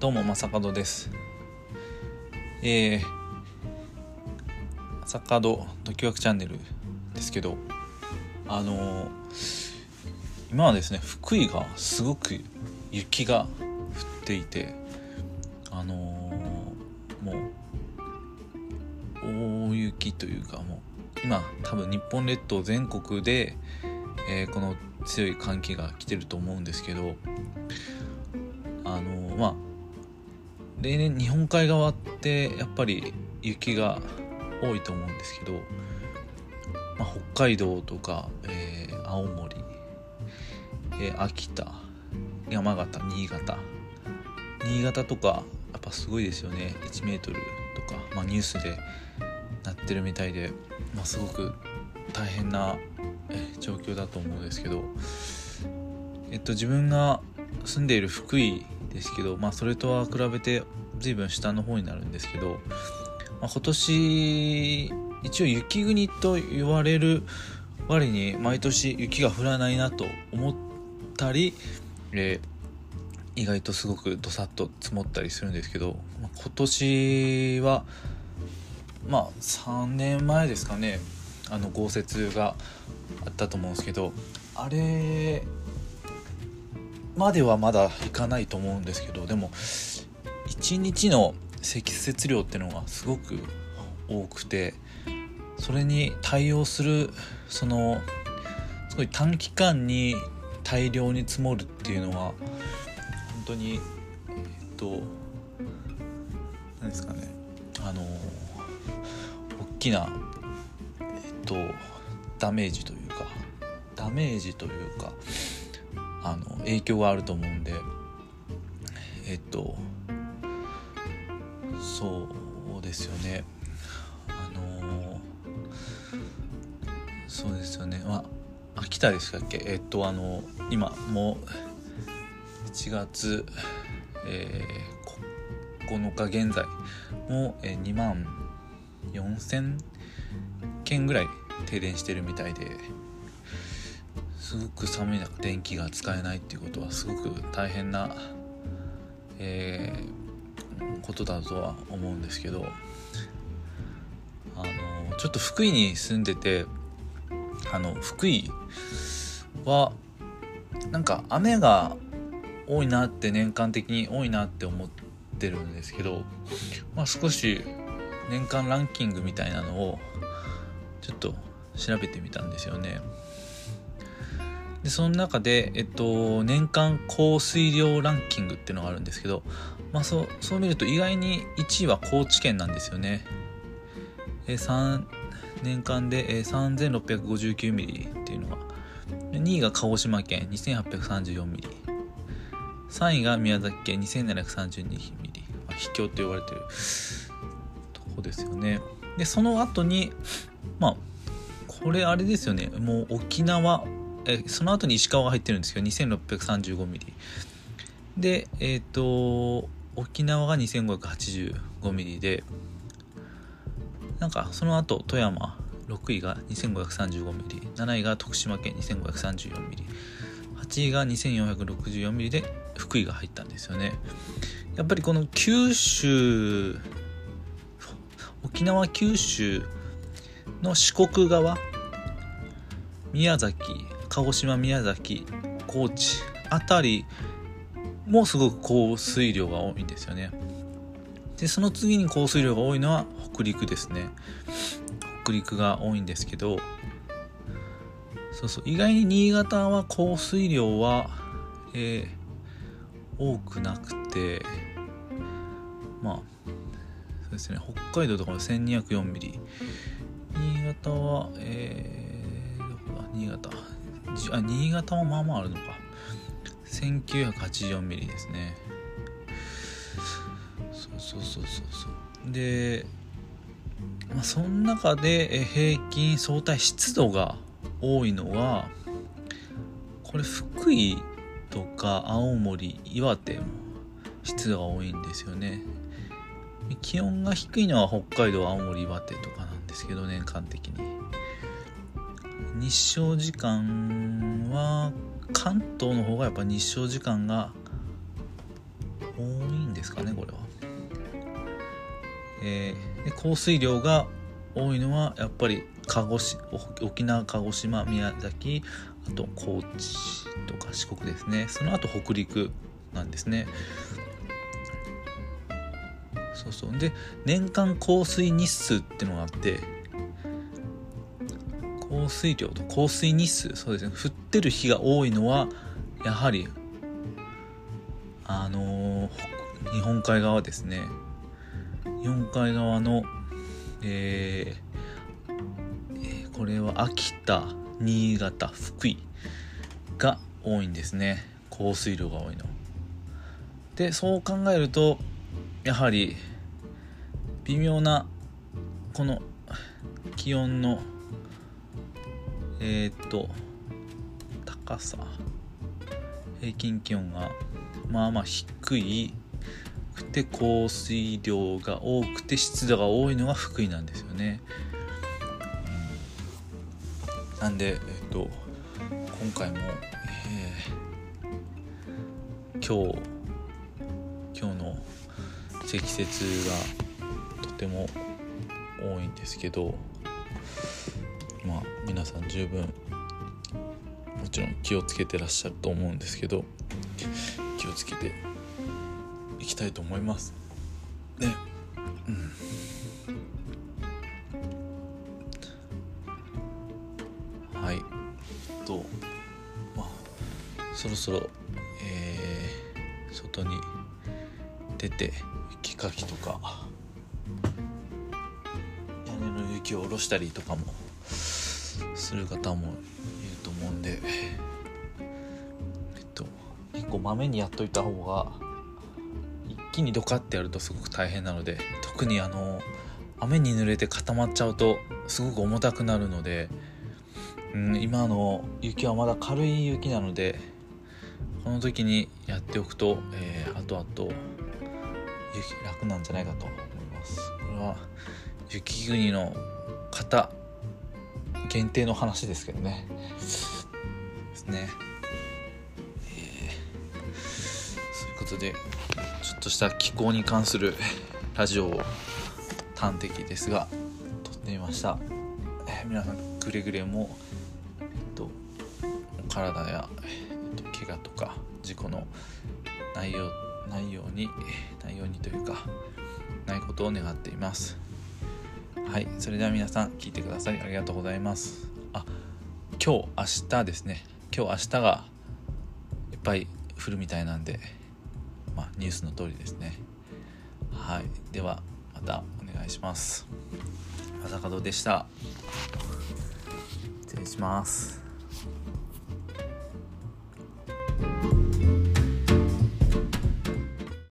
どうも正門です。えー正門ドキワクチャンネルですけどあのー今はですね福井がすごく雪が降っていてあのーもう大雪というかもう今多分日本列島全国で、えーこの強い寒気が来てると思うんですけどあのまあ例年日本海側ってやっぱり雪が多いと思うんですけど、まあ、北海道とか、えー青森、えー秋田山形新潟。新潟とかやっぱすごいですよね。1メートルとか、まあ、ニュースでなってるみたいで、まあ、すごく大変な状況だと思うんですけど。えっと自分が住んでいる福井ですけど、まあ、それとは比べて随分下の方になるんですけど、まあ、今年一応雪国と言われる割に毎年雪が降らないなと思ったり、えー意外とすごくどさっと積もったりするんですけど、まあ今年はまあ3年前ですかねあの豪雪があったと思うんですけどあれまではまだいかないと思うんですけどでも1日の積雪量っていうのがすごく多くてそれに対応するそのすごい短期間に大量に積もるっていうのは本当にえっと何ですかねあの大きなえっとダメージというかダメージというかあの影響があると思うんでえっとそうですよね。あのそうですよね。まあ秋田でしたっけ？えっとあの今もう1月、えーこ9日現在もう、えー2万4000件ぐらい停電してるみたいですごく寒い中電気が使えないっていうことはすごく大変な、えーことだとは思うんですけどあのちょっと福井に住んでてあの福井はなんか雨が多いなって年間的に多いなって思ってるんですけど、まあ、少し年間ランキングみたいなのをちょっと調べてみたんですよね。でその中で、えっと、年間降水量ランキングっていうのがあるんですけど、まあ、そうそう見ると意外に1位は高知県なんですよね。え3年間でえー3659ミリっていうのが2位が鹿児島県2834ミリ。3位が宮崎県2732ミリ、まあ、秘境って呼ばれてるとこですよね。でその後にまあこれあれですよね。もう沖縄えその後に石川が入ってるんですけど2635ミリ。でえっ、と沖縄が2585ミリでなんかその後富山6位が2535ミリ7位が徳島県2534ミリ8位が2464ミリで福井が入ったんですよね。やっぱりこの九州沖縄九州の四国側宮崎鹿児島宮崎高知あたりもすごく降水量が多いんですよね。でその次に降水量が多いのは北陸ですね。北陸が多いんですけどそうそう意外に新潟は降水量は、えー多くなくてまあそうですね北海道とかも1204ミリ。新潟はえー、どこだ？新潟。あ新潟もまあまああるのか。1984ミリですね。そうそうそうそうそう。でまあその中で平均相対湿度が多いのはこれ福井とか青森岩手も湿度が多いんですよね。気温が低いのは北海道青森岩手とかなんですけど年間的に。日照時間は関東の方がやっぱ日照時間が多いんですかねこれは。えー、で降水量が多いのはやっぱり鹿児島沖縄鹿児島宮崎あと高知とか四国ですね。その後北陸なんですね。そうそう。で年間降水日数っていうのがあって降水量と降水日数そうですね。降ってる日が多いのはやはりあのー、日本海側ですね。日本海側のえー、えー、これは秋田新潟福井が多いんですね。降水量が多いの。でそう考えるとやはり微妙なこの気温のえー、っと高さ。平均気温がまあまあ低いくて降水量が多くて湿度が多いのが福井なんですよね、なんでえっと今回も、えー、今日今日の積雪がとても多いんですけどまあ皆さん十分もちろん気をつけてらっしゃると思うんですけど気をつけていきたいと思います。ねうん。はい。とまあそろそろえー、外に出て雪かきとか屋根の雪を下ろしたりとかもする方もいると思うんでえっと結構まめにやっといた方が一気にドカってやるとすごく大変なので特にあの雨に濡れて固まっちゃうとすごく重たくなるので、うん、今の雪はまだ軽い雪なのでこの時にやっておくと、えー、後々雪楽なんじゃないかと思います。これは雪国の方限定の話ですけどね。ですね、えー、そういうことでちょっとした気候に関するラジオを端的ですが撮ってみました、えー、皆さんくれぐれも、えっと、体や、えっと、怪我とか事故のないよないようにないようにというかないことを願っています。はいそれでは皆さん聞いてくださりありがとうございます。あ今日明日ですね。今日明日がいっぱい降るみたいなんでまあ、ニュースの通りですね。はいではまたお願いします。朝門でした。失礼します。